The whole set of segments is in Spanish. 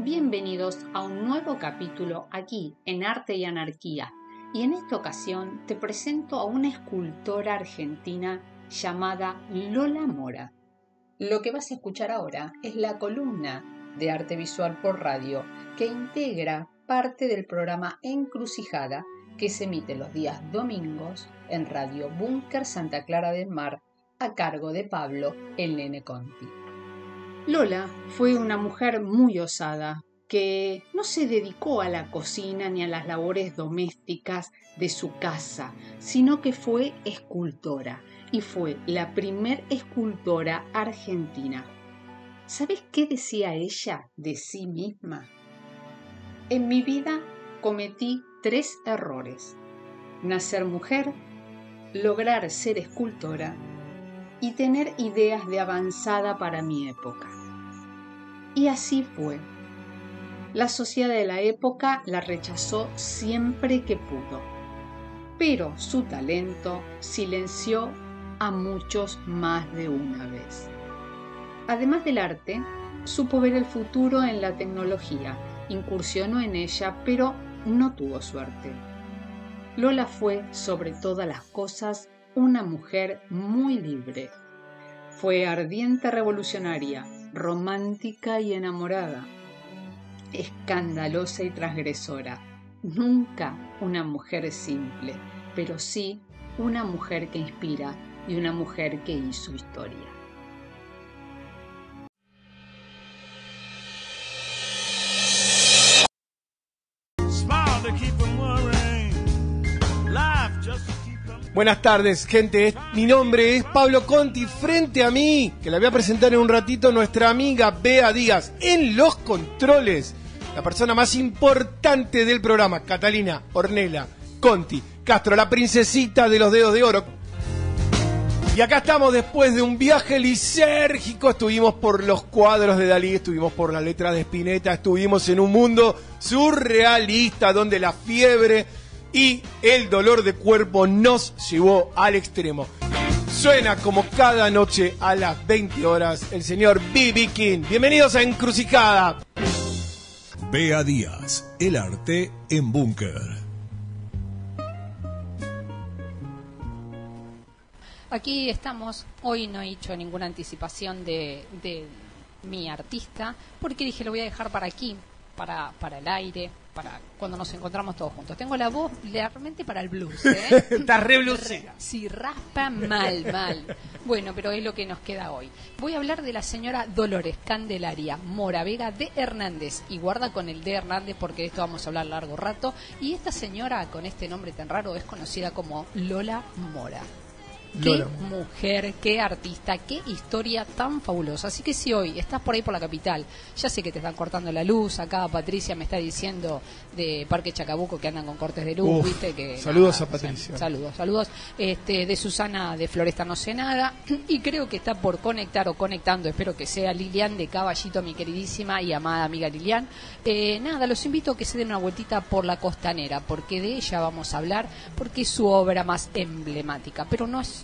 Bienvenidos a un nuevo capítulo aquí en Arte y Anarquía. Y en esta ocasión te presento a una escultora argentina llamada Lola Mora. Lo que vas a escuchar ahora es la columna de arte visual por radio que integra parte del programa Encrucijada que se emite los días domingos en Radio Búnker Santa Clara del Mar a cargo de Pablo El Nene Conti. Lola fue una mujer muy osada, que no se dedicó a la cocina ni a las labores domésticas de su casa, sino que fue escultora y fue la primer escultora argentina. ¿Sabes qué decía ella de sí misma? En mi vida cometí tres errores. Nacer mujer, lograr ser escultora y tener ideas de avanzada para mi época. Y así fue. La sociedad de la época la rechazó siempre que pudo, pero su talento silenció a muchos más de una vez. Además del arte, supo ver el futuro en la tecnología, incursionó en ella, pero no tuvo suerte. Lola fue, sobre todas las cosas, una mujer muy libre. Fue ardiente revolucionaria, romántica y enamorada, escandalosa y transgresora. Nunca una mujer simple, pero sí una mujer que inspira y una mujer que hizo historia. Buenas tardes, gente. Mi nombre es Pablo Conti. Frente a mí, que la voy a presentar en un ratito, nuestra amiga Bea Díaz. En los controles, la persona más importante del programa, Catalina Ornella Conti Castro, la princesita de los dedos de oro. Y acá estamos después de un viaje lisérgico. Estuvimos por los cuadros de Dalí, estuvimos por la letra de Spinetta, estuvimos en un mundo surrealista donde la fiebre y el dolor de cuerpo nos llevó al extremo. Suena como cada noche a las 20 horas el señor B.B. King. Bienvenidos a Encrucijada. Bea Díaz, el arte en búnker. Aquí estamos, hoy no he hecho ninguna anticipación de, de mi artista, porque dije lo voy a dejar para aquí, para, para el aire, para cuando nos encontramos todos juntos. Tengo la voz realmente para el blues. ¿eh? Está re bluesera. Sí, raspa mal, mal. Bueno, pero es lo que nos queda hoy. Voy a hablar de la señora Dolores Candelaria Mora Vega de Hernández. Y guarda con el de Hernández porque de esto vamos a hablar largo rato. Y esta señora con este nombre tan raro es conocida como Lola Mora. Qué mujer, qué artista, qué historia tan fabulosa. Así que si hoy estás por ahí por la capital, ya sé que te están cortando la luz, acá Patricia me está diciendo de Parque Chacabuco que andan con cortes de luz, viste que saludos a Patricia. saludos, saludos. Este de Susana de Floresta no sé nada y creo que está por conectar o conectando, espero que sea Lilian de Caballito, mi queridísima y amada amiga Lilian. Eh, nada, los invito a que se den una vueltita por la costanera, porque de ella vamos a hablar, porque es su obra más emblemática, pero no es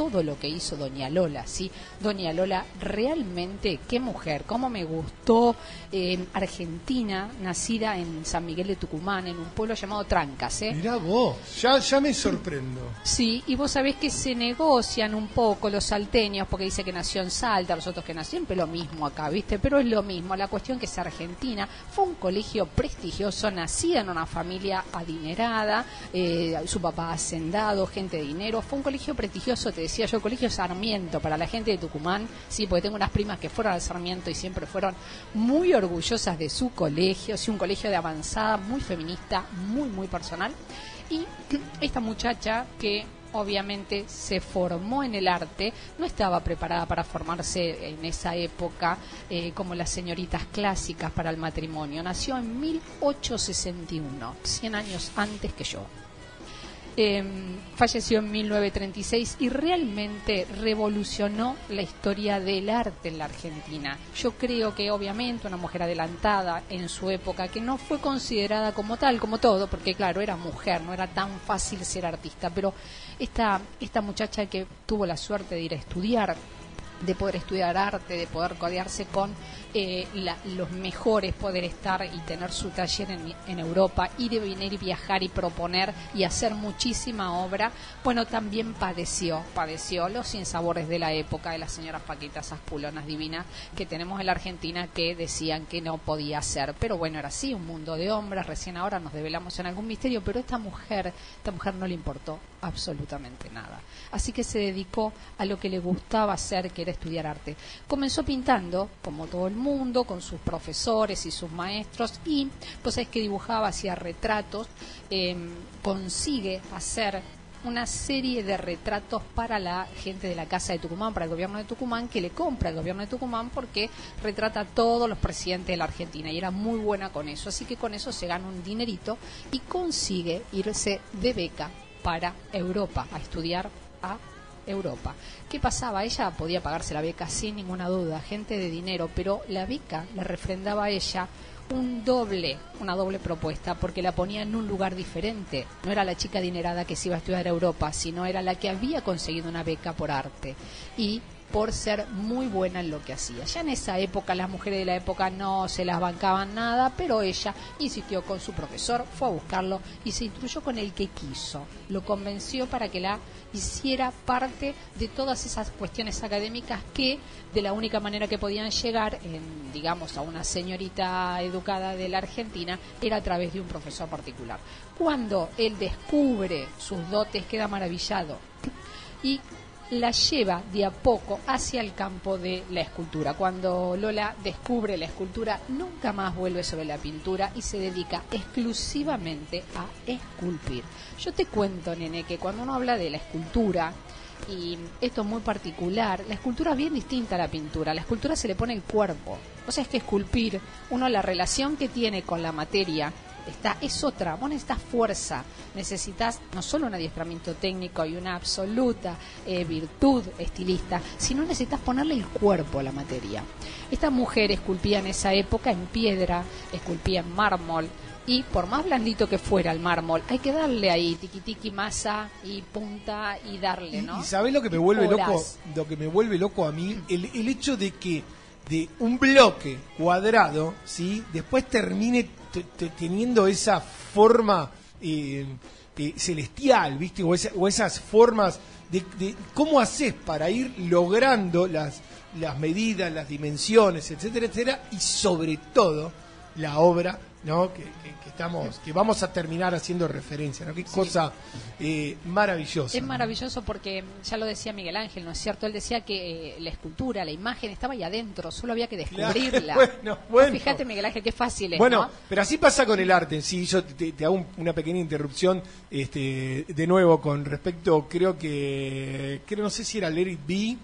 todo lo que hizo Doña Lola, ¿sí? Doña Lola, realmente, qué mujer, cómo me gustó, en Argentina, nacida en San Miguel de Tucumán, en un pueblo llamado Trancas, ¿eh? Mirá vos, ya, ya me sorprendo. Sí, y vos sabés que se negocian un poco los salteños, porque dice que nació en Salta, los otros que nacieron, siempre lo mismo acá, ¿viste? Pero es lo mismo, la cuestión que es Argentina, fue un colegio prestigioso, nacida en una familia adinerada, eh, su papá hacendado, gente de dinero, fue un colegio prestigioso, te decía yo, Colegio Sarmiento, para la gente de Tucumán, sí, porque tengo unas primas que fueron al Sarmiento y siempre fueron muy orgullosas de su colegio, sí, un colegio de avanzada, muy feminista, muy, muy personal. Y esta muchacha que obviamente se formó en el arte, no estaba preparada para formarse en esa época eh, como las señoritas clásicas para el matrimonio. Nació en 1861, 100 años antes que yo. Em, falleció en 1936 y realmente revolucionó la historia del arte en la Argentina. Yo creo que obviamente una mujer adelantada en su época, que no fue considerada como tal, como todo, porque claro, era mujer, no era tan fácil ser artista, pero esta, esta muchacha que tuvo la suerte de ir a estudiar de poder estudiar arte, de poder codearse con eh, los mejores, poder estar y tener su taller en, en, Europa y de venir y viajar y proponer y hacer muchísima obra, bueno, también padeció, padeció los sinsabores de la época de las señoras Paquitas, esas pulonas divinas que tenemos en la Argentina que decían que no podía ser. Pero bueno, era así, un mundo de hombres, recién ahora nos develamos en algún misterio, pero esta mujer, esta mujer no le importó absolutamente nada. Así que se dedicó a lo que le gustaba hacer, que era estudiar arte. Comenzó pintando, como todo el con sus profesores y sus maestros, y pues es que dibujaba, hacía retratos, em, consigue hacer una serie de retratos para la gente de la Casa de Tucumán, para el gobierno de Tucumán, que le compra el gobierno de Tucumán porque retrata a todos los presidentes de la Argentina y era muy buena con eso. Así que con eso se gana un dinerito y consigue irse de beca para Europa, a estudiar a Europa. ¿Qué pasaba? Ella podía pagarse la beca sin ninguna duda, gente de dinero, pero la beca le refrendaba a ella un doble, una doble propuesta, porque la ponía en un lugar diferente. No era la chica adinerada que se iba a estudiar a Europa, sino era la que había conseguido una beca por arte. Y por ser muy buena en lo que hacía. Ya en esa época las mujeres de la época no se las bancaban nada, pero ella insistió con su profesor, fue a buscarlo y se instruyó con el que quiso. Lo convenció para que la hiciera parte de todas esas cuestiones académicas que de la única manera que podían llegar, en, digamos, a una señorita educada de la Argentina era a través de un profesor particular. Cuando él descubre sus dotes, queda maravillado y la lleva de a poco hacia el campo de la escultura. Cuando Lola descubre la escultura, nunca más vuelve sobre la pintura y se dedica exclusivamente a esculpir. Yo te cuento, nene, que cuando uno habla de la escultura, y esto es muy particular, la escultura es bien distinta a la pintura. La escultura se le pone el cuerpo. O sea, es que esculpir, uno la relación que tiene con la materia está, es otra. Vos necesitas fuerza, necesitas no solo un adiestramiento técnico y una absoluta eh, virtud estilista, sino necesitas ponerle el cuerpo a la materia. Esta mujer esculpía en esa época en piedra, esculpía en mármol, y por más blandito que fuera el mármol, hay que darle ahí tiqui tiqui masa y punta y darle, ¿no? Y, sabes lo que me vuelve loco, lo que me vuelve loco a mí, el, el hecho de que de un bloque cuadrado, ¿sí? Después termine teniendo esa forma eh, eh, celestial, ¿viste? O, esas formas de, de, cómo haces para ir logrando las, las medidas, las dimensiones, etcétera, etcétera, y sobre todo la obra ¿no? Que, estamos, que vamos a terminar haciendo referencia, ¿no? Qué cosa eh, maravillosa. Es maravilloso porque ya lo decía Miguel Ángel, ¿no es cierto? Él decía que eh, la escultura, la imagen estaba ahí adentro, solo había que descubrirla. bueno, bueno. Fíjate, Miguel Ángel, qué fácil es. Bueno, pero así pasa con el arte en sí. Yo te, hago una pequeña interrupción, este, de nuevo, con respecto, creo que, creo, no sé si era Let It Be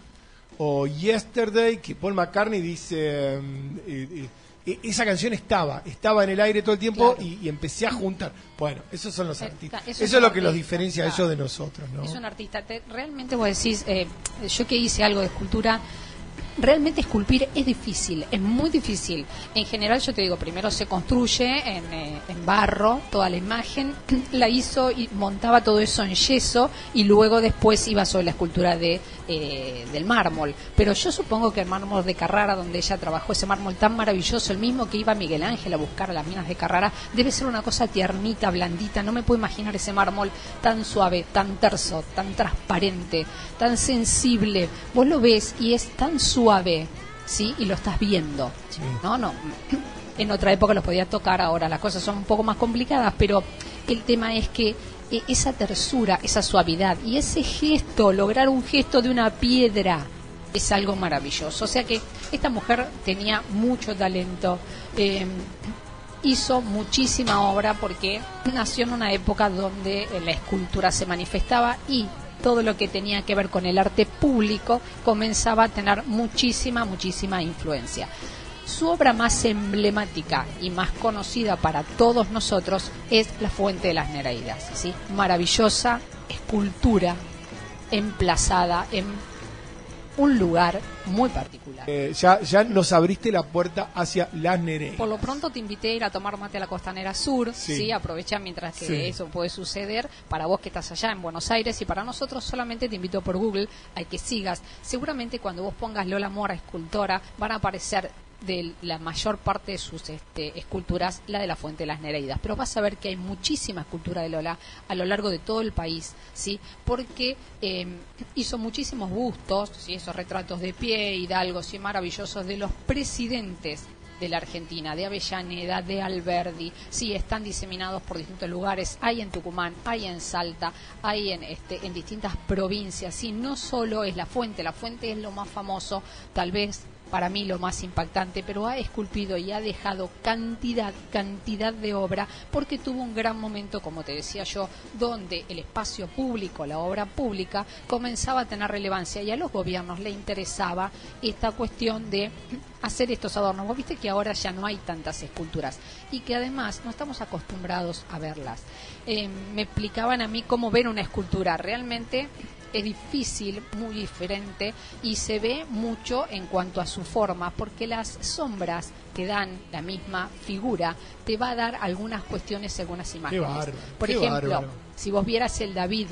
o Yesterday, que Paul McCartney dice. Mm, eh, e, esa canción estaba, estaba en el aire todo el tiempo y, empecé a juntar. Bueno, esos son los artistas. Eso, es, lo que los diferencia a ellos de nosotros, ¿no? Es un artista. realmente vos decís, eh, yo que hice algo de escultura, realmente esculpir es difícil, es muy difícil. En general, yo te digo, primero se construye en, eh, en, barro toda la imagen, la hizo y montaba todo eso en yeso y luego después iba sobre la escultura de, eh, del mármol. Pero yo supongo que el mármol de Carrara, donde ella trabajó, ese mármol tan maravilloso, el mismo que iba Miguel Ángel a buscar a las minas de Carrara, debe ser una cosa tiernita, blandita. No me puedo imaginar ese mármol tan suave, tan terso, tan transparente, tan sensible. Vos lo ves y es tan suave ¿sí? Y lo estás viendo. No, no. En otra época los podías tocar, ahora las cosas son un poco más complicadas, pero el tema es que esa tersura, esa suavidad y ese gesto, lograr un gesto de una piedra, es algo maravilloso. O sea que esta mujer tenía mucho talento, em, hizo muchísima obra porque nació en una época donde la escultura se manifestaba y todo lo que tenía que ver con el arte público comenzaba a tener muchísima, muchísima influencia. Su obra más emblemática y más conocida para todos nosotros es La Fuente de las Nereidas, ¿sí? maravillosa escultura emplazada en un lugar muy particular. Eh, ya, ya nos abriste la puerta hacia las Nereidas. Por lo pronto te invité a ir a tomar mate a la Costanera Sur, Sí. sí, aprovecha mientras que Sí. eso puede suceder para vos que estás allá en Buenos Aires y para nosotros solamente te invito por Google a que sigas. Seguramente cuando vos pongas Lola Mora escultora van a aparecer de la mayor parte de sus este, esculturas la de la Fuente de las Nereidas, pero vas a ver que hay muchísima escultura de Lola a lo largo de todo el país, ¿sí? Porque eh, hizo muchísimos bustos, ¿sí? Esos retratos de pie, hidalgos y maravillosos de los presidentes de la Argentina, de Avellaneda, de Alberdi, sí, están diseminados por distintos lugares, hay en Tucumán, hay en Salta, hay en, este, en distintas provincias, sí, no solo es la fuente, la fuente es lo más famoso, tal vez para mí lo más impactante, pero ha esculpido y ha dejado cantidad, cantidad de obra, porque tuvo un gran momento, como te decía yo, donde el espacio público, la obra pública, comenzaba a tener relevancia y a los gobiernos le interesaba esta cuestión de hacer estos adornos. Vos viste que ahora ya no hay tantas esculturas y que además no estamos acostumbrados a verlas. Eh, me explicaban a mí cómo ver una escultura. Realmente es difícil, muy diferente y se ve mucho en cuanto a su forma, porque las sombras que dan la misma figura te va a dar algunas cuestiones, algunas imágenes. bárbaro, Por qué ejemplo, bárbaro. si vos vieras el David,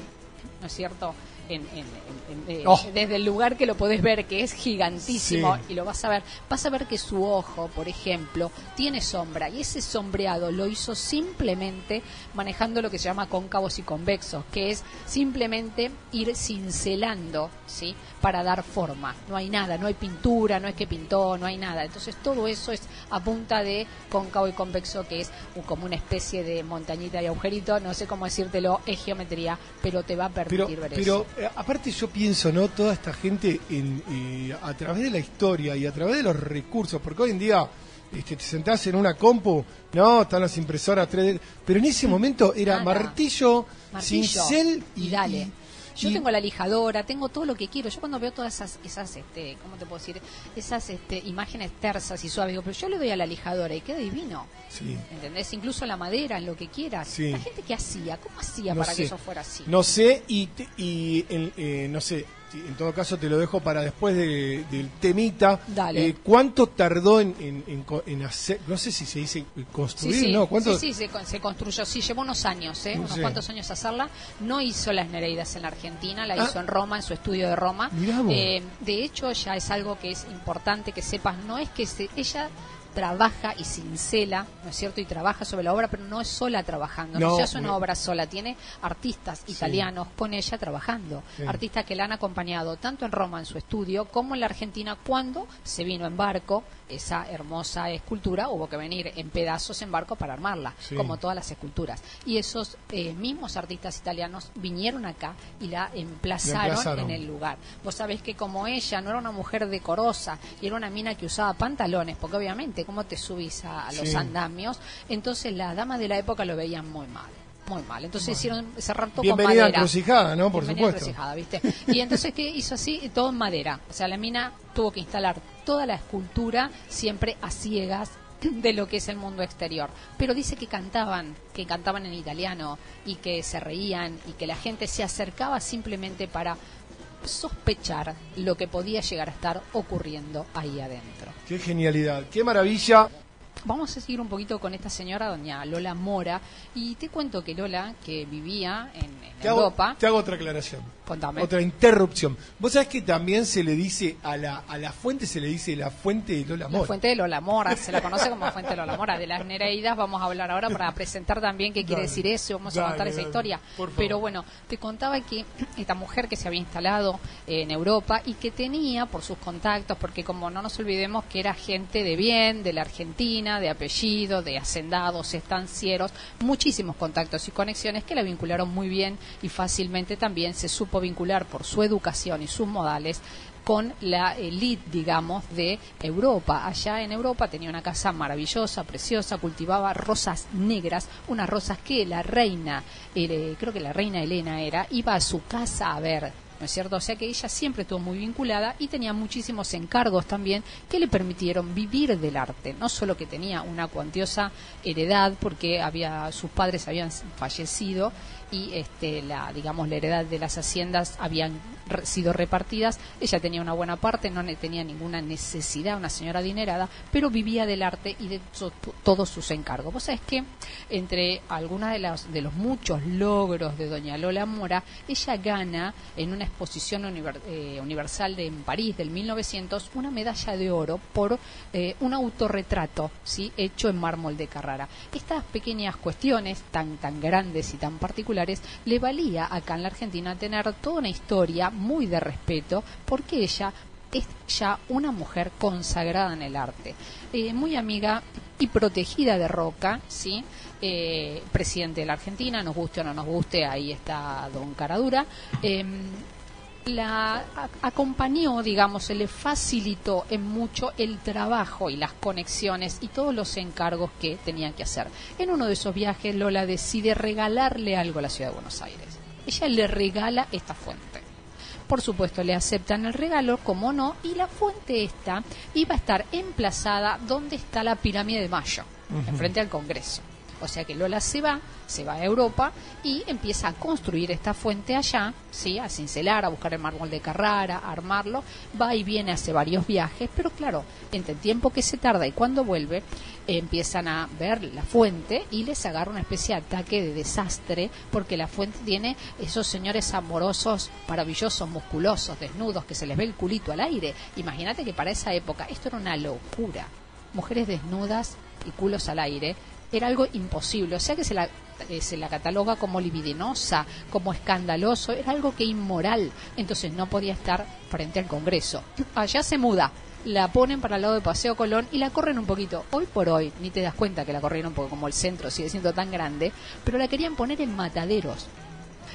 ¿no es cierto? En, en- en- en- Oh. Desde el lugar que lo podés ver, que es gigantísimo, Sí. y lo vas a ver, vas a ver que su ojo, por ejemplo, tiene sombra, y ese sombreado lo hizo simplemente manejando lo que se llama cóncavos y convexos, que es simplemente ir cincelando, ¿sí? Para dar forma. No hay nada, no hay pintura, no es que pintó, no hay nada. Entonces todo eso es a punta de cóncavo y convexo, que es como una especie de montañita y agujerito, no sé cómo decírtelo, es geometría, pero te va a Pero, permitir ver pero eso. Eh, aparte yo pienso, ¿no? Toda esta gente en, eh, a través de la historia y a través de los recursos, porque hoy en día este, te sentás en una compu, no, están las impresoras 3D, pero en ese momento era Nada. martillo, Martillo, cincel y dale. y- Yo y- tengo la lijadora, tengo todo lo que quiero. Yo cuando veo todas esas, esas este, ¿cómo te puedo decir? Esas este, imágenes tersas y suaves, digo, pero yo le doy a la lijadora y queda divino. Sí. ¿Entendés? Incluso la madera, en lo que quieras. Sí. La gente que hacía, ¿cómo hacía No para sé. que eso fuera así? No sé, y, te- y en, eh, no sé, en todo caso te lo dejo para después de- del temita. Dale. Eh, ¿Cuánto tardó en, en- en hacer, no sé si se dice eh, Sí, construir, sí, ¿no? ¿Cuánto? sí, sí, se, se construyó. Sí, llevó unos años, ¿eh? No unos sé. cuantos años hacerla. No hizo las Nereidas en la Argentina, la Ah. hizo en Roma, en su estudio de Roma. Eh, de hecho, ya es algo que es importante que sepas. No es que se, ella trabaja y cincela, ¿no es cierto? Y trabaja sobre la obra, pero no es sola trabajando. No, No, es una no. obra sola. Tiene artistas italianos con ella trabajando. Sí. Artistas que la han acompañado tanto en Roma, en su estudio, como en la Argentina, cuando se vino en barco esa hermosa escultura, hubo que venir en pedazos en barco para armarla, Sí. como todas las esculturas. Y esos eh, mismos artistas italianos vinieron acá y la emplazaron, La emplazaron. en el lugar. Vos sabés que como ella no era una mujer decorosa y era una mina que usaba pantalones, porque obviamente, ¿cómo te subís a, a los Sí. andamios? Entonces las damas de la época lo veían muy mal. Muy mal. Entonces hicieron cerrar todo con Bienvenida madera. encrucijada, ¿no? Por Bienvenida supuesto. encrucijada, ¿viste? Y entonces, ¿qué hizo así? Todo en madera. O sea, la mina tuvo que instalar toda la escultura siempre a ciegas de lo que es el mundo exterior. Pero dice que cantaban, que cantaban en italiano y que se reían y que la gente se acercaba simplemente para sospechar lo que podía llegar a estar ocurriendo ahí adentro. Qué genialidad, qué maravilla. Vamos a seguir un poquito con esta señora, doña Lola Mora, y te cuento que Lola, que vivía en, en Te hago, Europa, te hago otra aclaración. contame. Otra interrupción. Vos sabés que también se le dice a la, a la fuente, se le dice la fuente de Lola La Mora. fuente de Lola Mora, se la conoce como fuente de Lola Mora. De las Nereidas vamos a hablar ahora para presentar también qué quiere Dale, decir eso vamos a dale, contar esa historia. por favor. Pero bueno, te contaba que esta mujer que se había instalado en Europa y que tenía por sus contactos, porque como no nos olvidemos que era gente de bien, de la Argentina, de apellido, de hacendados, estancieros, muchísimos contactos y conexiones que la vincularon muy bien y fácilmente también se supo vincular por su educación y sus modales con la elite, digamos, de Europa. Allá en Europa tenía una casa maravillosa, preciosa, cultivaba rosas negras, unas rosas que la reina, eh, creo que la reina Elena era, iba a su casa a ver. ¿No es cierto? O sea que ella siempre estuvo muy vinculada y tenía muchísimos encargos también que le permitieron vivir del arte. No solo que tenía una cuantiosa heredad porque había sus padres habían fallecido y este la digamos la heredad de las haciendas habían sido repartidas. Ella tenía una buena parte, no tenía ninguna necesidad, una señora adinerada, pero vivía del arte y de todos sus encargos. Vos sabés que entre algunos de los, de los muchos logros de doña Lola Mora, ella gana en una exposición eh, universal de, en París del 1900 una medalla de oro por eh, un autorretrato ¿sí? hecho en mármol de Carrara. Estas pequeñas cuestiones tan, tan grandes y tan particulares le valía acá en la Argentina tener toda una historia muy de respeto porque ella es ya una mujer consagrada en el arte, eh, muy amiga y protegida de Roca, ¿sí? Presidente de la Argentina, nos guste o no nos guste, ahí está don Caradura. Em, la acompañó, digamos, se le facilitó en mucho el trabajo y las conexiones y todos los encargos que tenían que hacer. En uno de esos viajes, Lola decide regalarle algo a la ciudad de Buenos Aires. Ella le regala esta fuente. Por supuesto, le aceptan el regalo, como no, y la fuente esta iba a estar emplazada donde está la pirámide de Mayo, enfrente al Congreso. O sea que Lola se va, se va a Europa y empieza a construir esta fuente allá, ¿sí? a cincelar, a buscar el mármol de Carrara, a armarlo, va y viene, hace varios viajes, pero claro, entre el tiempo que se tarda y cuando vuelve, empiezan a ver la fuente y les agarra una especie de ataque de desastre, porque la fuente tiene esos señores amorosos, maravillosos, musculosos, desnudos, que se les ve el culito al aire. Imagínate que para esa época esto era una locura. Mujeres desnudas y culos al aire era algo imposible. O sea que se la, eh, se la cataloga como libidinosa, como escandaloso, era algo que inmoral. Entonces no podía estar frente al Congreso. Allá se muda. La ponen para el lado de Paseo Colón y la corren un poquito. Hoy por hoy, ni te das cuenta que la corrieron porque como el centro sigue siendo tan grande, pero la querían poner en mataderos.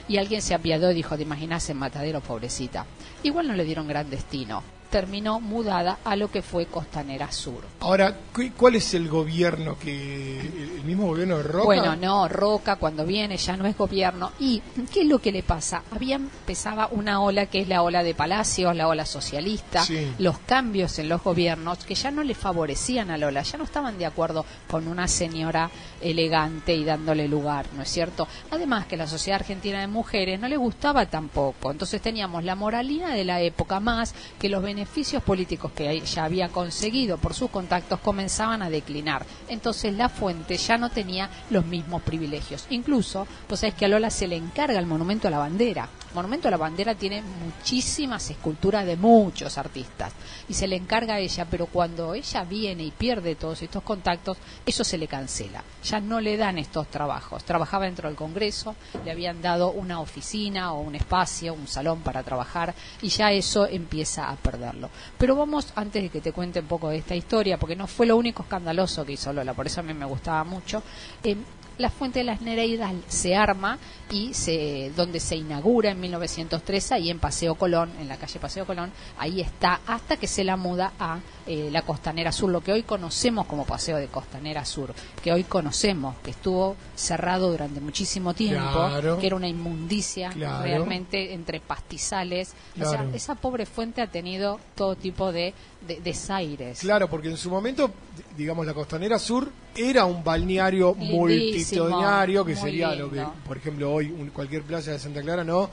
Y alguien se apiadó y dijo, te imaginas en mataderos, pobrecita. Igual no le dieron gran destino terminó mudada a lo que fue Costanera Sur. Ahora, ¿cuál es el gobierno que el mismo gobierno de Roca? Bueno, no, Roca cuando viene ya no es gobierno. ¿Y qué es lo que le pasa? Había empezaba una ola que es la ola de Palacios, la ola socialista, los cambios en los gobiernos que ya no le favorecían a Lola, ya no estaban de acuerdo con una señora elegante y dándole lugar, ¿no es cierto? Además que la sociedad argentina de mujeres no le gustaba tampoco, entonces teníamos la moralina de la época más que los beneficios políticos que ya había conseguido por sus contactos comenzaban a declinar. Entonces la fuente ya no tenía los mismos privilegios. Incluso, pues es que a Lola se le encarga el monumento a la bandera. Monumento a la Bandera tiene muchísimas esculturas de muchos artistas y se le encarga a ella, pero cuando ella viene y pierde todos estos contactos, eso se le cancela. Ya no le dan estos trabajos. Trabajaba dentro del Congreso, le habían dado una oficina o un espacio, un salón para trabajar y ya eso empieza a perderlo. Pero vamos, antes de que te cuente un poco de esta historia, porque no fue lo único escandaloso que hizo Lola, por eso a mí me gustaba mucho, eh, la Fuente de las Nereidas se arma y se, donde se inaugura en 1903, ahí en Paseo Colón, en la calle Paseo Colón, ahí está hasta que se la muda a eh, la Costanera Sur, lo que hoy conocemos como Paseo de Costanera Sur, que hoy conocemos, que estuvo cerrado durante muchísimo tiempo, que era una inmundicia realmente entre pastizales. O sea, esa pobre fuente ha tenido todo tipo de, desaires. Claro, porque en su momento, digamos, la Costanera Sur era un balneario multitudinario, que sería lo que, por ejemplo, hoy cualquier playa de Santa Clara, no,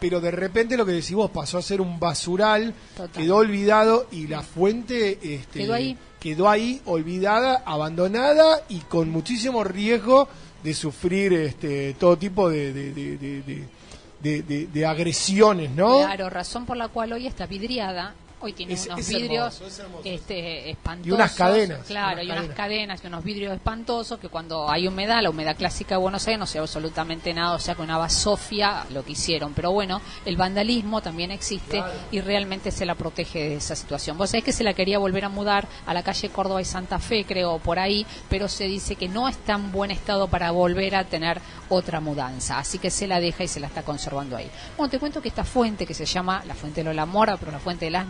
pero de repente lo que decís vos pasó a ser un basural, quedó olvidado y la fuente este, quedó ahí. quedó ahí olvidada, abandonada y con muchísimo riesgo de sufrir este, todo tipo de, de, de, agresiones, ¿no? Claro, razón por la cual hoy está vidriada Hoy tiene unos vidrios este, espantosos. Y unas cadenas. Claro, y unas cadenas y unos vidrios espantosos que cuando hay humedad, la humedad clásica de Buenos Aires no se ve absolutamente nada, o sea, con una basofia lo que hicieron. Pero bueno, el vandalismo también existe y realmente se la protege de esa situación. Vos sabés que se la quería volver a mudar a la calle Córdoba y Santa Fe, creo, por ahí, pero se dice que no está en buen estado para volver a tener otra mudanza. Así que se la deja y se la está conservando ahí. Bueno, te cuento que esta fuente, que se llama la fuente de Lola Mora, pero la fuente de las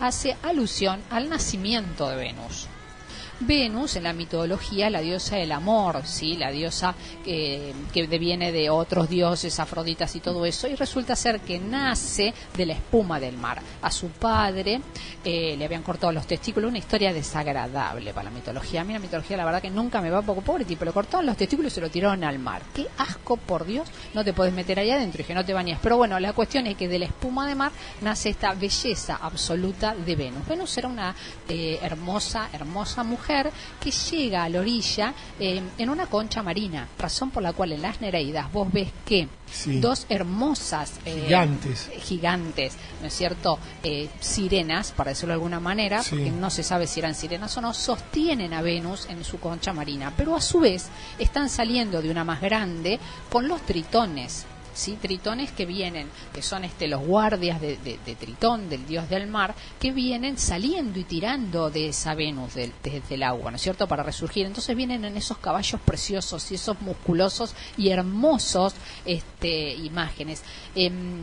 hace alusión al nacimiento de Venus. Venus en la mitología la diosa del amor, sí, la diosa que, que deviene de otros dioses, afroditas y todo eso, y resulta ser que nace de la espuma del mar. A su padre eh, le habían cortado los testículos, una historia desagradable para la mitología. A mí la mitología la verdad que nunca me va poco pobre tipo, le cortaron los testículos y se lo tiraron al mar. Qué asco, por Dios, no te puedes meter ahí adentro y que no te bañes. Pero bueno, la cuestión es que de la espuma de mar nace esta belleza absoluta de Venus. Venus era una eh, hermosa, hermosa mujer que llega a la orilla eh, en una concha marina, razón por la cual en las Nereidas vos ves que Sí. dos hermosas eh, Gigantes. gigantes, ¿no es cierto? Eh, sirenas, para decirlo de alguna manera, Sí. porque no se sabe si eran sirenas o no, sostienen a Venus en su concha marina, pero a su vez están saliendo de una más grande con los tritones. ¿Sí? tritones que vienen, que son este los guardias de, Tritón, del dios del mar, que vienen saliendo y tirando de esa Venus desde el agua, ¿no es cierto?, para resurgir. Entonces vienen en esos caballos preciosos y esos musculosos y hermosos este, imágenes. Em,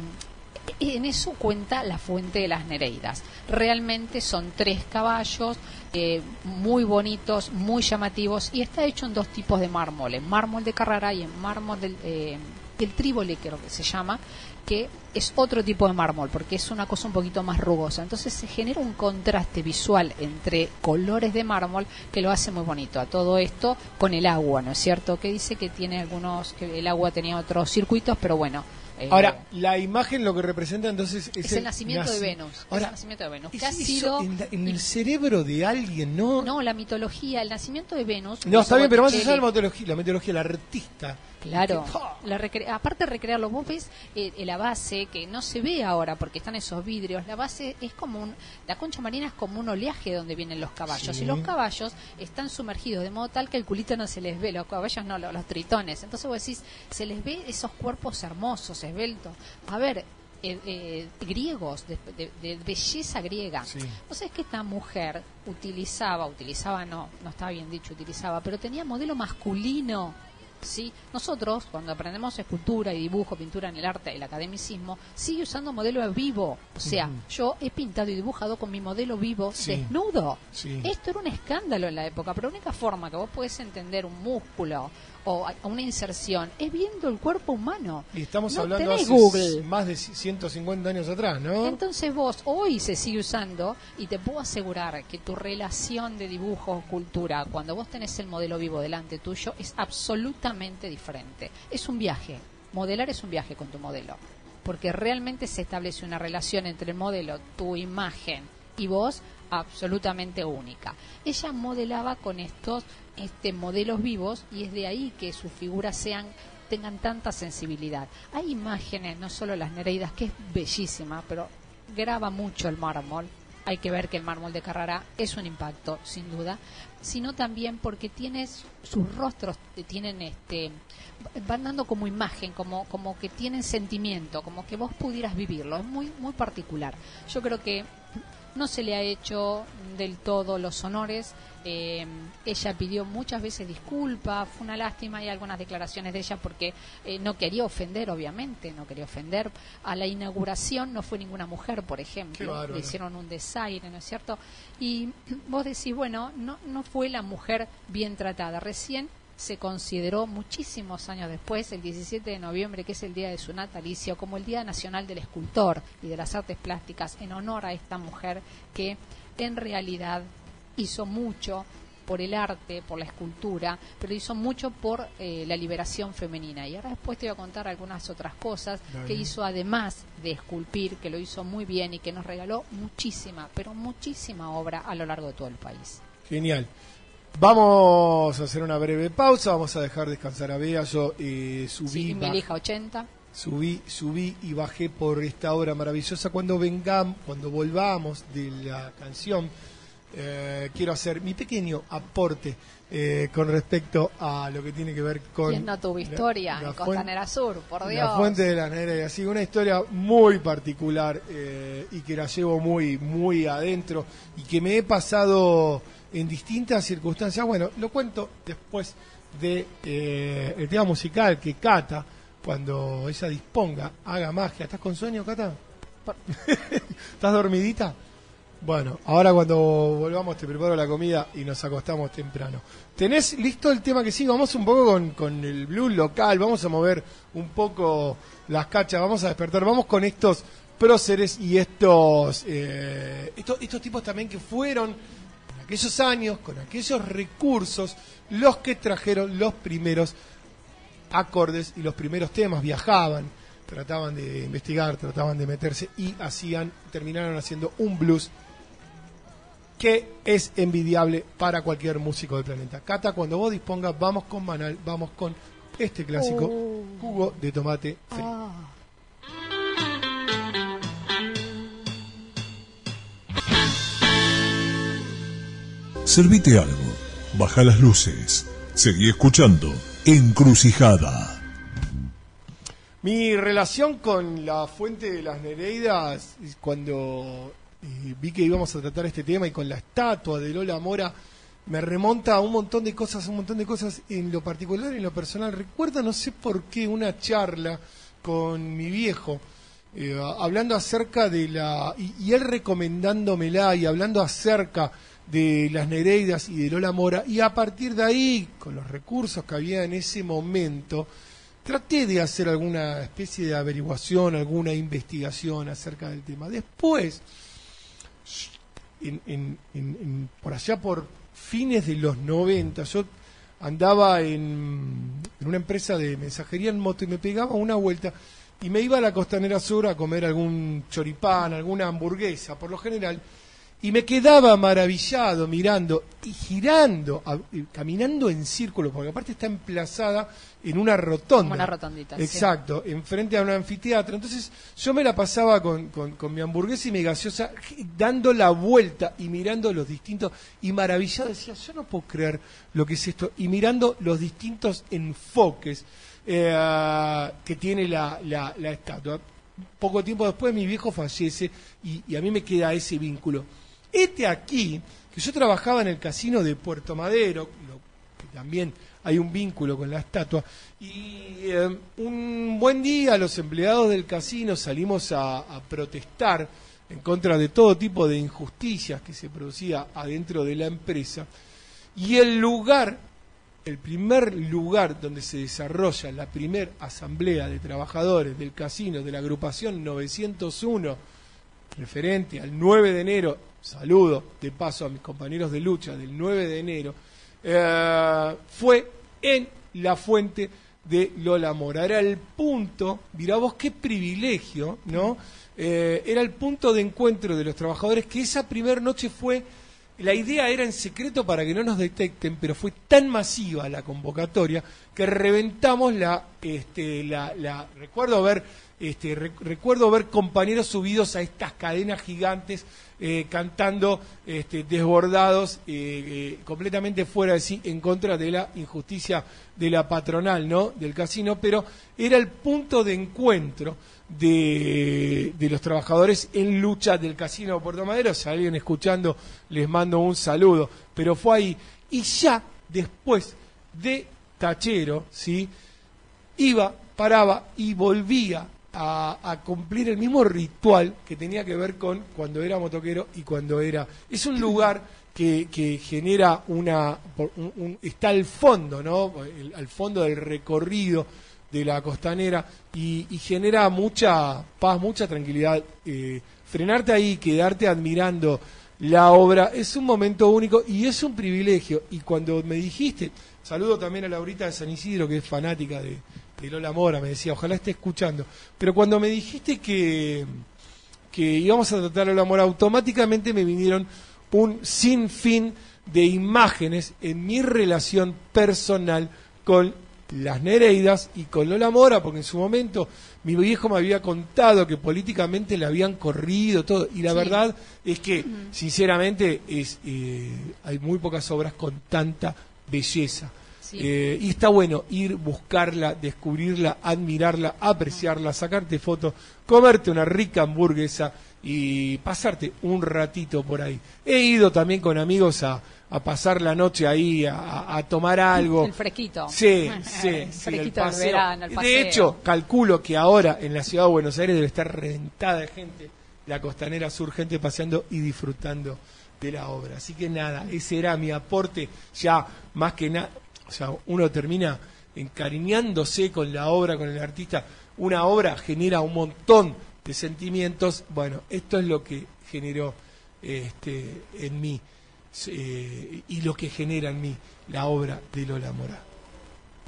en eso cuenta la fuente de las Nereidas. Realmente son tres caballos eh, muy bonitos, muy llamativos y está hecho en dos tipos de mármol, en mármol de Carrara y en mármol del, eh, del Tríboli, creo que se llama, que es otro tipo de mármol porque es una cosa un poquito más rugosa. Entonces se genera un contraste visual entre colores de mármol que lo hace muy bonito. A todo esto con el agua, ¿no es cierto? Que dice que tiene algunos, que el agua tenía otros circuitos, pero bueno. eh, Ahora, la imagen lo que representa entonces es, es el nacimiento de Venus. es el nacimiento de Venus. ¿es ha sido. en, la- en el cerebro de alguien, ¿no? No, la mitología, el nacimiento de Venus. No, está bien, pero más allá de la mitología, la mitología, el artista. Claro, la recre- aparte de recrearlo, vos ves eh, eh, la base que no se ve ahora porque están esos vidrios, la base es como un, la concha marina es como un oleaje donde vienen los caballos Sí. y los caballos están sumergidos de modo tal que el culito no se les ve, los caballos no, los, los tritones, entonces vos decís, se les ve esos cuerpos hermosos, esbeltos, a ver, eh, eh, griegos, de, de- de belleza griega. Sí. Vos sabés que esta mujer utilizaba, utilizaba no, no estaba bien dicho, utilizaba, pero tenía modelo masculino. ¿Sí? Nosotros, cuando aprendemos escultura y dibujo, pintura en el arte, el academicismo, sigue usando modelo vivo. O sea, yo he pintado y dibujado con mi modelo vivo Sí. desnudo. Sí. Esto era un escándalo en la época, pero la única forma que vos podés entender un músculo o a- una inserción es viendo el cuerpo humano. Y estamos No hablando hace Google. más de 150 años atrás, ¿no? Entonces vos hoy se sigue usando y te puedo asegurar que tu relación de dibujo cultura, cuando vos tenés el modelo vivo delante tuyo, es absolutamente diferente. Es un viaje. Modelar es un viaje con tu modelo. Porque realmente se establece una relación entre el modelo, tu imagen y vos absolutamente única. Ella modelaba con estos este, modelos vivos y es de ahí que sus figuras sean tengan tanta sensibilidad. Hay imágenes, no solo las Nereidas, que es bellísima, pero graba mucho el mármol. Hay que ver que el mármol de Carrara es un impacto, sin duda, sino también porque tienes sus rostros eh, tienen este van dando como imagen, como como que tienen sentimiento, como que vos pudieras vivirlo, es muy muy particular. Yo creo que no se le ha hecho del todo los honores. Eh, ella pidió muchas veces disculpas, fue una lástima y algunas declaraciones de ella porque eh, no quería ofender, obviamente, no quería ofender. A la inauguración no fue ninguna mujer, por ejemplo, le hicieron un desaire, ¿no es cierto? Y vos decís, bueno, no, no fue la mujer bien tratada. Recién se consideró muchísimos años después, el 17 de noviembre, que es el día de su natalicio, como el Día Nacional del Escultor y de las Artes Plásticas, en honor a esta mujer que en realidad hizo mucho por el arte, por la escultura, pero hizo mucho por eh, la liberación femenina. Y ahora después te voy a contar algunas otras cosas Dale. que hizo además de esculpir, que lo hizo muy bien y que nos regaló muchísima, pero muchísima obra a lo largo de todo el país. Genial. Vamos a hacer una breve pausa, vamos a dejar descansar a Bea. Yo eh, subí, Sí, ba- mi hija 80. subí, subí y bajé por esta obra maravillosa. Cuando vengamos, cuando volvamos de la canción, eh, quiero hacer mi pequeño aporte eh, con respecto a lo que tiene que ver con ¿Quién no tuvo historia la en Costanera Sur? Por Dios. La fuente de la negra y así, una historia muy particular eh, y que la llevo muy, muy adentro y que me he pasado en distintas circunstancias. Bueno, lo cuento después de eh, el tema musical que Cata, cuando ella disponga, haga magia. ¿Estás con sueño, Cata? ¿Estás dormidita? Bueno, ahora cuando volvamos te preparo la comida y nos acostamos temprano. ¿Tenés listo el tema que sigue? Vamos un poco con, con el blues local, vamos a mover un poco las cachas, vamos a despertar, vamos con estos próceres y estos, eh, estos, estos tipos también que fueron aquellos años, con aquellos recursos, los que trajeron los primeros acordes y los primeros temas, viajaban, trataban de investigar, trataban de meterse y hacían, terminaron haciendo un blues que es envidiable para cualquier músico del planeta. Cata, cuando vos dispongas, vamos con Manal, vamos con este clásico Oh. jugo de tomate frito. Ah. Servite algo, baja las luces, seguí escuchando Encrucijada. Mi relación con la fuente de las Nereidas, cuando eh, vi que íbamos a tratar este tema y con la estatua de Lola Mora, me remonta a un montón de cosas, un montón de cosas en lo particular y en lo personal. Recuerdo, no sé por qué, una charla con mi viejo, eh, hablando acerca de la. Y, y él recomendándomela y hablando acerca de las Nereidas y de Lola Mora, y a partir de ahí, con los recursos que había en ese momento, traté de hacer alguna especie de averiguación, alguna investigación acerca del tema. Después, en- en- en- por allá por fines de los 90, yo andaba en una empresa de mensajería en moto y me pegaba una vuelta y me iba a la Costanera Sur a comer algún choripán, alguna hamburguesa, por lo general, y me quedaba maravillado mirando y girando, a- y caminando en círculo, porque aparte está emplazada en una rotonda. Como una rotondita, sí. Exacto, enfrente a un anfiteatro. Entonces yo me la pasaba con, con- con mi hamburguesa y mi gaseosa dando la vuelta y mirando los distintos, y maravillado decía, yo no puedo creer lo que es esto, y mirando los distintos enfoques eh, que tiene la, la- la estatua. Poco tiempo después mi viejo fallece y, y a mí me queda ese vínculo. Este aquí, que yo trabajaba en el casino de Puerto Madero, que también hay un vínculo con la estatua, y eh, un buen día los empleados del casino salimos a, a protestar en contra de todo tipo de injusticias que se producía adentro de la empresa, y el lugar, el primer lugar donde se desarrolla la primer asamblea de trabajadores del casino de la agrupación 901, referente al 9 de enero, saludo de paso a mis compañeros de lucha del 9 de enero, eh, fue en la fuente de Lola Mora. Era el punto, mirá vos qué privilegio, ¿no? Eh, era el punto de encuentro de los trabajadores que esa primera noche fue, la idea era en secreto para que no nos detecten, pero fue tan masiva la convocatoria que reventamos la, este, la, la recuerdo ver este, re- recuerdo ver compañeros subidos a estas cadenas gigantes eh, cantando este, desbordados, eh, eh, completamente fuera de sí, en contra de la injusticia de la patronal, ¿no? Del casino, pero era el punto de encuentro de, los trabajadores en lucha del casino de Puerto Madero. Si alguien escuchando, les mando un saludo. Pero fue ahí. Y ya después de Tachero, ¿sí? iba, paraba y volvía a, a cumplir el mismo ritual que tenía que ver con cuando era motoquero y cuando era... Es un lugar que, que genera una... un- un- está al fondo, ¿no? Al fondo del recorrido de la costanera y, y genera mucha paz, mucha tranquilidad. Eh, frenarte ahí, quedarte admirando la obra es un momento único y es un privilegio. Y cuando me dijiste, saludo también a Laurita de San Isidro, que es fanática de, de Lola Mora, me decía, ojalá esté escuchando. Pero cuando me dijiste que, que íbamos a tratar a Lola Mora, automáticamente me vinieron un sinfín de imágenes en mi relación personal con las Nereidas y con Lola Mora, porque en su momento mi viejo me había contado que políticamente la habían corrido, todo, y la Sí. verdad es que, sinceramente, es, eh, hay muy pocas obras con tanta belleza. Sí. Eh, y está bueno ir, buscarla, descubrirla, admirarla, apreciarla, sacarte fotos, comerte una rica hamburguesa y pasarte un ratito por ahí. He ido también con amigos a, a pasar la noche ahí, a, tomar algo. El fresquito. Sí, sí, El sí, fresquito el del paseo. verano, el De hecho, calculo que ahora en la ciudad de Buenos Aires debe estar reventada de gente la costanera sur, gente paseando y disfrutando de la obra. Así que nada, ese era mi aporte, ya más que nada, o sea, uno termina encariñándose con la obra, con el artista, una obra genera un montón de sentimientos, bueno, esto es lo que generó este, en mí eh, y lo que genera en mí la obra de Lola Mora.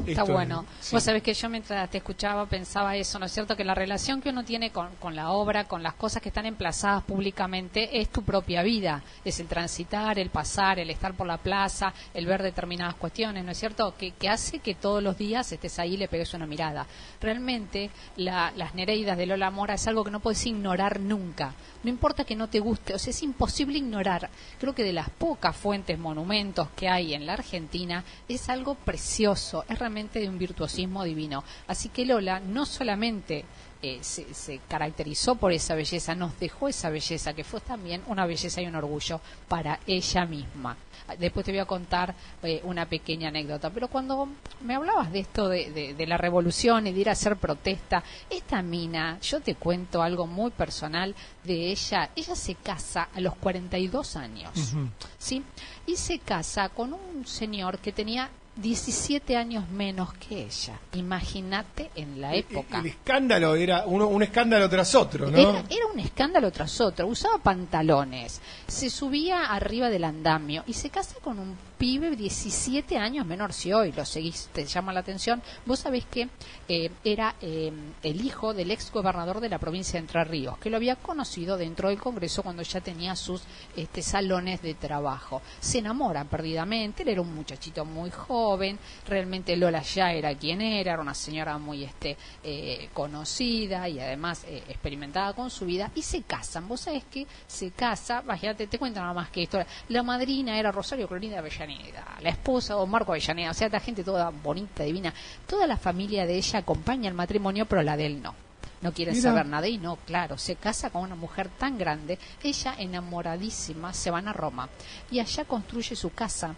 Está bueno. Vos sabés que yo mientras te escuchaba pensaba eso, ¿no es cierto? Que la relación que uno tiene con, con, la obra, con las cosas que están emplazadas públicamente, es tu propia vida. Es el transitar, el pasar, el estar por la plaza, el ver determinadas cuestiones, ¿no es cierto? Que, que hace que todos los días estés ahí y le pegues una mirada. Realmente, las Nereidas de Lola Mora es algo que no puedes ignorar nunca. No importa que no te guste, o sea, es imposible ignorar. Creo que de las pocas fuentes, monumentos que hay en la Argentina, es algo precioso. Es de un virtuosismo divino. Así que Lola no solamente eh, se, caracterizó por esa belleza, nos dejó esa belleza, que fue también una belleza y un orgullo para ella misma. Después te voy a contar eh, una pequeña anécdota, pero cuando me hablabas de esto de, la revolución y de ir a hacer protesta, esta mina, yo te cuento algo muy personal de ella, ella se casa a los 42 años, ¿sí? Y se casa con un señor que tenía 17 años menos que ella. Imagínate en la época. El, escándalo era uno, un escándalo tras otro, ¿no? Era, era, un escándalo tras otro. Usaba pantalones, se subía arriba del andamio y se casa con un pibe 17 años menor si hoy lo seguís, te llama la atención. Vos sabés que eh, era eh, el hijo del ex gobernador de la provincia de Entre Ríos, que lo había conocido dentro del Congreso cuando ya tenía sus este, salones de trabajo. Se enamoran perdidamente, él era un muchachito muy joven, realmente Lola ya era quien era, era una señora muy este, eh, conocida y además experimentada con su vida, y se casan. Vos sabés que se casa, imagínate, te cuento nada más que esto. La madrina era Rosario Clorinda Avellaneda la esposa o Marco Avellaneda, o sea, la gente toda bonita, divina, toda la familia de ella acompaña el matrimonio, pero la de él no. No quiere saber nada y no, claro, se casa con una mujer tan grande, ella enamoradísima se van a Roma y allá construye su casa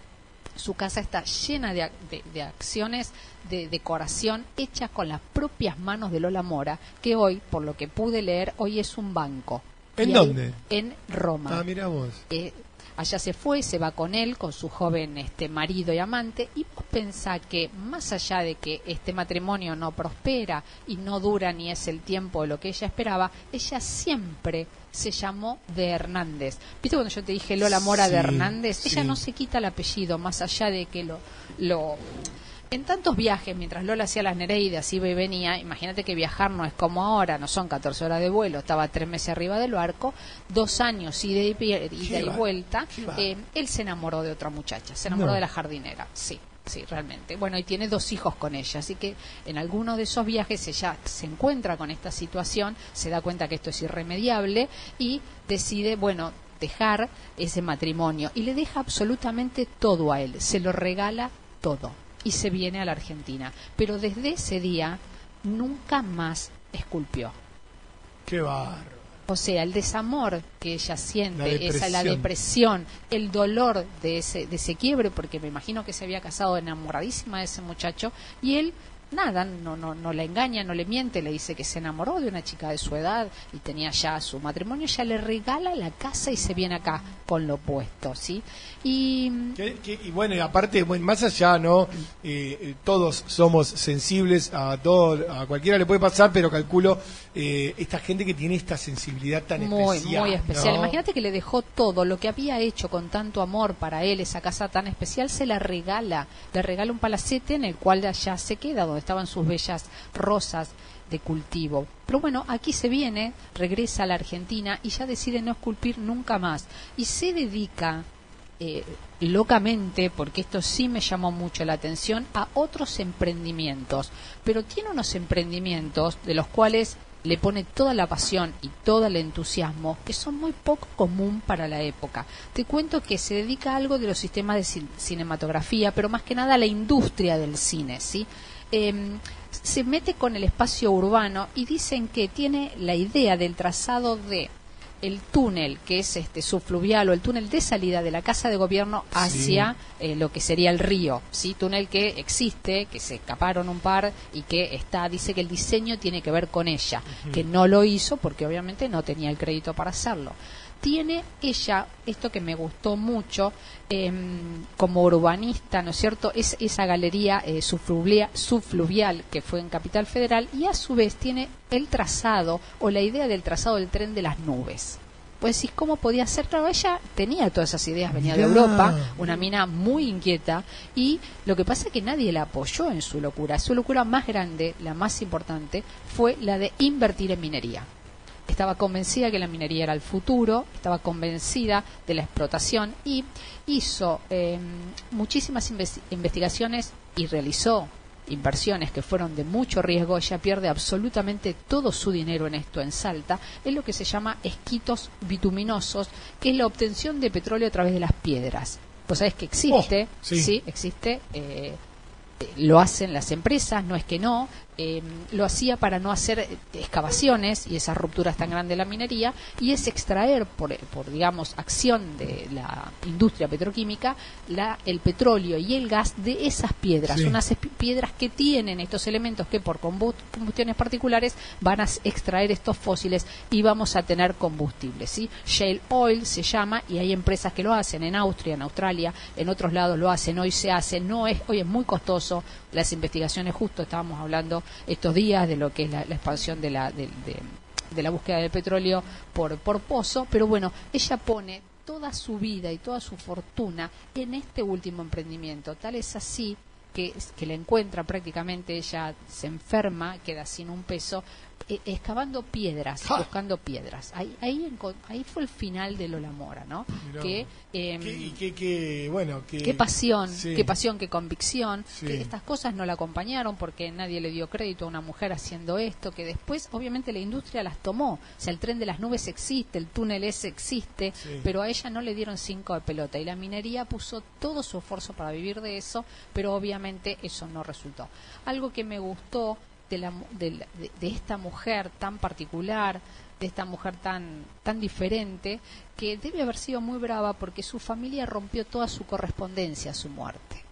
su casa está llena de, de, acciones de decoración hechas con las propias manos de Lola Mora, que hoy, por lo que pude leer, hoy es un banco. ¿En dónde? En Roma. Ah, mira vos. Eh, allá se fue, se va con él, con su joven este marido y amante, y vos pensás que más allá de que este matrimonio no prospera y no dura ni es el tiempo de lo que ella esperaba, ella siempre se llamó de Hernández. ¿Viste cuando yo te dije Lola Mora de Hernández? Ella no se quita el apellido, más allá de que lo, lo en tantos viajes, mientras Lola hacía las Nereidas, iba y venía, imagínate que viajar no es como ahora, no son 14 horas de vuelo, estaba tres meses arriba del barco, dos años ida y, ida y vuelta, eh, él se enamoró de otra muchacha, se enamoró de la jardinera, sí. Sí, realmente. Bueno, y tiene dos hijos con ella, así que en alguno de esos viajes ella se encuentra con esta situación, se da cuenta que esto es irremediable y decide, bueno, dejar ese matrimonio y le deja absolutamente todo a él, se lo regala todo y se viene a la Argentina. Pero desde ese día nunca más esculpió. Qué barro. O sea, el desamor que ella siente, esa la depresión, el dolor de ese, de ese quiebre, porque me imagino que se había casado enamoradísima de ese muchacho, y él nada, no, no, no la engaña, no le miente, le dice que se enamoró de una chica de su edad y tenía ya su matrimonio, ella le regala la casa y se viene acá con lo puesto, ¿sí? Y, y bueno, aparte, más allá, ¿no? Eh, eh, todos somos sensibles a todo, a cualquiera le puede pasar, pero calculo eh, esta gente que tiene esta sensibilidad tan muy, especial. Muy especial. Imagínate que le dejó todo, lo que había hecho con tanto amor para él, esa casa tan especial, se la regala, le regala un palacete en el cual allá se queda, estaban sus bellas rosas de cultivo. Pero bueno, aquí se viene, regresa a la Argentina y ya decide no esculpir nunca más. Y se dedica eh, locamente, porque esto sí me llamó mucho la atención, a otros emprendimientos. Pero tiene unos emprendimientos de los cuales le pone toda la pasión y todo el entusiasmo que son muy poco común para la época. Te cuento que se dedica a algo de los sistemas de cinematografía, pero más que nada a la industria del cine, ¿sí? Em, se mete con el espacio urbano y dicen que tiene la idea del trazado de el túnel que es este subfluvial o el túnel de salida de la casa de gobierno hacia eh, lo que sería el río, sí, túnel que existe, que se escaparon un par y que está, dice que el diseño tiene que ver con ella, que no lo hizo porque obviamente no tenía el crédito para hacerlo tiene ella, esto que me gustó mucho, em, como urbanista, ¿no es cierto? Es esa galería eh, subfluvial, que fue en Capital Federal y a su vez tiene el trazado o la idea del trazado del tren de las nubes. Pues decís, ¿cómo podía ser? Claro, ella tenía todas esas ideas, venía de Europa, una mina muy inquieta, y lo que pasa es que nadie la apoyó en su locura. Su locura más grande, la más importante, fue la de invertir en minería estaba convencida que la minería era el futuro, estaba convencida de la explotación y hizo em, muchísimas investigaciones y realizó inversiones que fueron de mucho riesgo, ella pierde absolutamente todo su dinero en esto en Salta, es lo que se llama esquitos bituminosos, que es la obtención de petróleo a través de las piedras. Pues sabes que existe, oh, sí. existe, eh, lo hacen las empresas, no es que no, eh, lo hacía para no hacer eh, excavaciones y esas rupturas tan grandes de la minería y es extraer por, por digamos acción de la industria petroquímica la, el petróleo y el gas de esas piedras. Unas piedras que tienen estos elementos que por combustiones particulares van a extraer estos fósiles y vamos a tener combustible ¿sí? shale oil se llama y hay empresas que lo hacen en Austria en Australia en otros lados lo hacen hoy se hace no es hoy es muy costoso. Las investigaciones justo estábamos hablando estos días de lo que es la, expansión de la, de, la búsqueda del petróleo por, por pozo, pero bueno, ella pone toda su vida y toda su fortuna en este último emprendimiento. Tal es así que, que la encuentra prácticamente, ella se enferma, queda sin un peso, eh, excavando piedras, buscando piedras. Ahí, ahí, ahí, fue el final de Lola Mora, ¿no? que, eh, qué, bueno, qué pasión, qué pasión, qué convicción. Que estas cosas no la acompañaron porque nadie le dio crédito a una mujer haciendo esto, que después obviamente la industria las tomó. O sea, el tren de las nubes existe, el túnel ese existe, pero a ella no le dieron cinco de pelota. Y la minería puso todo su esfuerzo para vivir de eso, pero obviamente eso no resultó. Algo que me gustó de, la, de, de, esta mujer tan particular, de esta mujer tan, tan diferente, que debe haber sido muy brava porque su familia rompió toda su correspondencia a su muerte.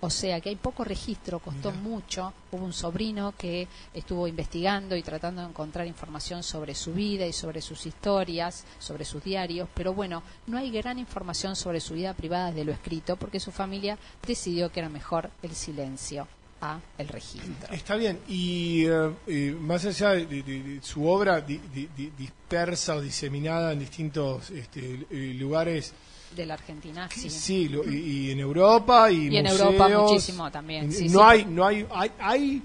O sea que hay poco registro, costó mucho. Hubo un sobrino que estuvo investigando y tratando de encontrar información sobre su vida y sobre sus historias, sobre sus diarios, pero bueno, no hay gran información sobre su vida privada de lo escrito porque su familia decidió que era mejor el silencio a el registro. Está bien, y, eh, más allá de, su obra dispersa o diseminada en distintos este, eh, lugares de la Argentina, sí. Sí, y, en Europa y, y en Europa muchísimo también. no hay, no hay, hay, hay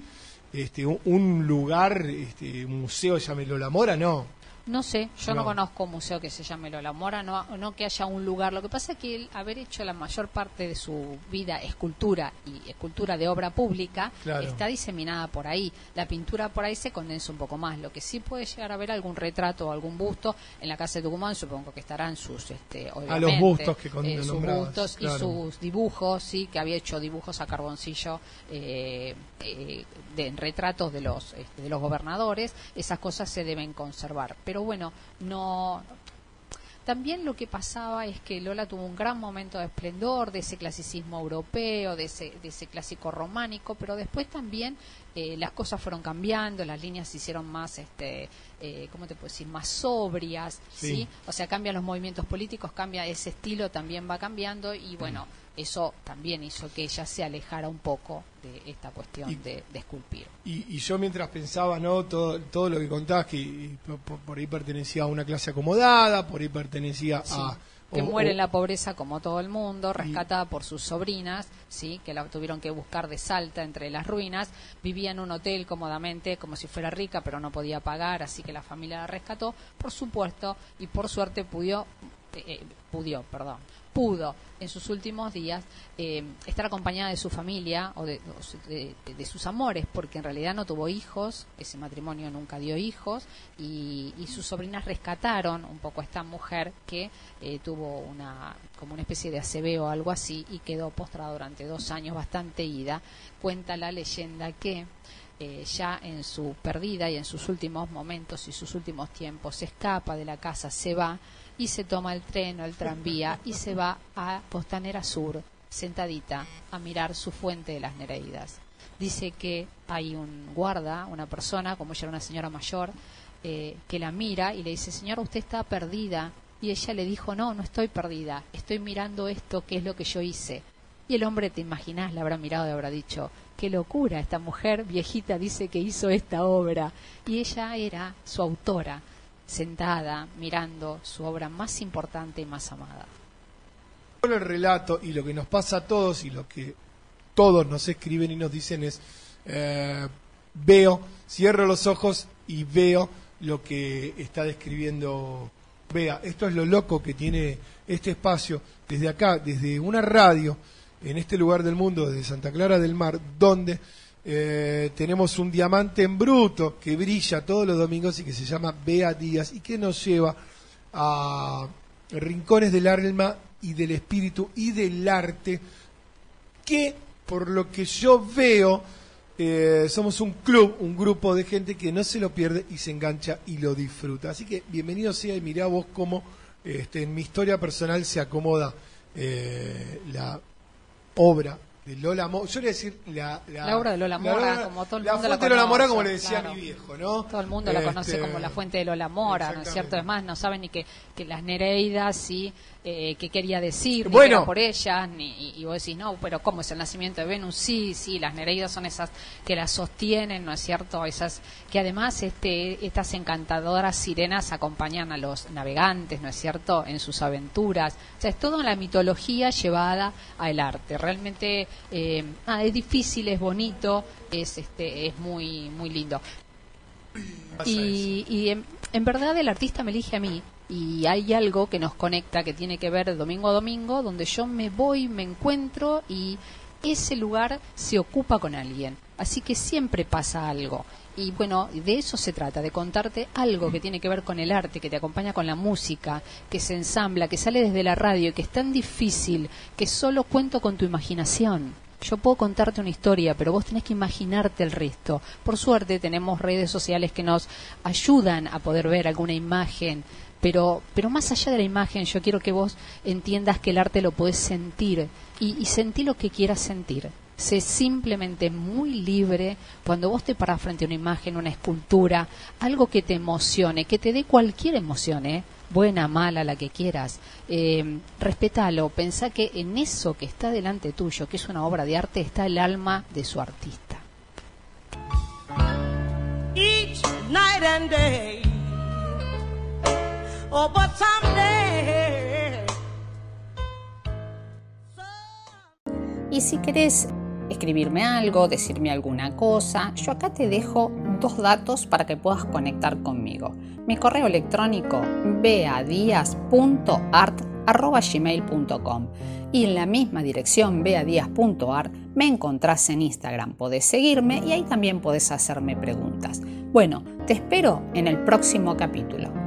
este, un lugar, este, museo, llámelo La Mora, no. No sé, yo no, conozco un museo que se llame Lola Mora, no, no que haya un lugar. Lo que pasa es que él, haber hecho la mayor parte de su vida escultura y escultura de obra pública, está diseminada por ahí. La pintura por ahí se condensa un poco más. Lo que sí puede llegar a ver algún retrato o algún busto en la casa de Tucumán, supongo que estarán sus, este, a los bustos que eh, sus bustos y sus dibujos, sí, que había hecho dibujos a carboncillo eh, eh, de retratos de los este, de los gobernadores. Esas cosas se deben conservar pero bueno, no... También lo que pasaba es que Lola tuvo un gran momento de esplendor, de ese clasicismo europeo, de ese, de ese clásico románico, pero después también eh, las cosas fueron cambiando, las líneas se hicieron más, este, eh, ¿cómo te puedo decir?, más sobrias, sí. O sea, cambian los movimientos políticos, cambia ese estilo, también va cambiando y bueno, eso también hizo que ella se alejara un poco de esta cuestión de, esculpir. Y, yo mientras pensaba, ¿no? Todo, todo lo que contabas, que por, ahí pertenecía a una clase acomodada, por ahí pertenecía a... Que muere en la pobreza como todo el mundo, rescatada por sus sobrinas, sí, que la tuvieron que buscar de Salta entre las ruinas, vivía en un hotel cómodamente, como si fuera rica, pero no podía pagar, así que la familia la rescató, por supuesto, y por suerte pudo, eh, pudió, perdón, pudo en sus últimos días eh, estar acompañada de su familia o de, sus amores, porque en realidad no tuvo hijos, ese matrimonio nunca dio hijos, y, sus sobrinas rescataron un poco a esta mujer que eh, tuvo una como una especie de ACV o algo así y quedó postrada durante dos años bastante ida. Cuenta la leyenda que eh, ya en su perdida y en sus últimos momentos y sus últimos tiempos se escapa de la casa, se va y se toma el tren o el tranvía y se va a Postanera Sur, sentadita, a mirar su fuente de las Nereidas. Dice que hay un guarda, una persona, como ella era una señora mayor, eh, que la mira y le dice, señora, usted está perdida. Y ella le dijo, no, no estoy perdida, estoy mirando esto, que es lo que yo hice. Y el hombre, te imaginas, le habrá mirado y habrá dicho, qué locura, esta mujer viejita dice que hizo esta obra. Y ella era su autora, sentada, mirando su obra más importante y más amada. El relato y lo que nos pasa a todos y lo que todos nos escriben y nos dicen es, eh, veo, cierro los ojos y veo lo que está describiendo Vea, esto es lo loco que tiene este espacio desde acá, desde una radio, en este lugar del mundo, desde Santa Clara del Mar, donde eh, tenemos un diamante en bruto que brilla todos los domingos y que se llama Bea Díaz y que nos lleva a rincones del alma y del espíritu y del arte que, por lo que yo veo, eh, somos un club, un grupo de gente que no se lo pierde y se engancha y lo disfruta. Así que bienvenido sea y mirá vos cómo este, en mi historia personal se acomoda eh, la obra de Lola Mora. Yo le decir la, la, obra de Lola Mora, como todo el la mundo fuente de Lola Mora, como le decía mi viejo, ¿no? Todo el mundo la conoce Este, como la fuente de Lola Mora, ¿no es cierto? Además, no saben ni que, que las Nereidas, sí, eh, qué quería decir, ni Bueno. era por ellas, ni, y, vos decís, no, pero ¿cómo es el nacimiento de Venus? Sí, sí, las Nereidas son esas que las sostienen, ¿no es cierto? Esas que además este, estas encantadoras sirenas acompañan a los navegantes, ¿no es cierto?, en sus aventuras. O sea, es toda la mitología llevada al arte. Realmente eh, ah, es difícil, es bonito, es, este, es muy, muy lindo. Y en, en verdad el artista me elige a mí y hay algo que nos conecta que tiene que ver domingo a domingo donde yo me voy, me encuentro y ese lugar se ocupa con alguien. Así que siempre pasa algo. Y bueno, de eso se trata, de contarte algo que tiene que ver con el arte, que te acompaña con la música, que se ensambla, que sale desde la radio, y que es tan difícil que solo cuento con tu imaginación. Yo puedo contarte una historia, pero vos tenés que imaginarte el resto. Por suerte tenemos redes sociales que nos ayudan a poder ver alguna imagen, pero, pero más allá de la imagen, yo quiero que vos entiendas que el arte lo podés sentir y, y sentí lo que quieras sentir. Sé simplemente muy libre cuando vos te paras frente a una imagen, una escultura, algo que te emocione, que te dé cualquier emoción, ¿eh? buena, mala, la que quieras. Eh, respetalo, pensá que en eso que está delante tuyo, que es una obra de arte, está el alma de su artista. each night day. Oh. Y si querés escribirme algo, decirme alguna cosa, yo acá te dejo dos datos para que puedas conectar conmigo. Mi correo electrónico beadias.art.gmail.com y en la misma dirección beadias.art me encontrás en Instagram. Podés seguirme y ahí también podés hacerme preguntas. Bueno, te espero en el próximo capítulo.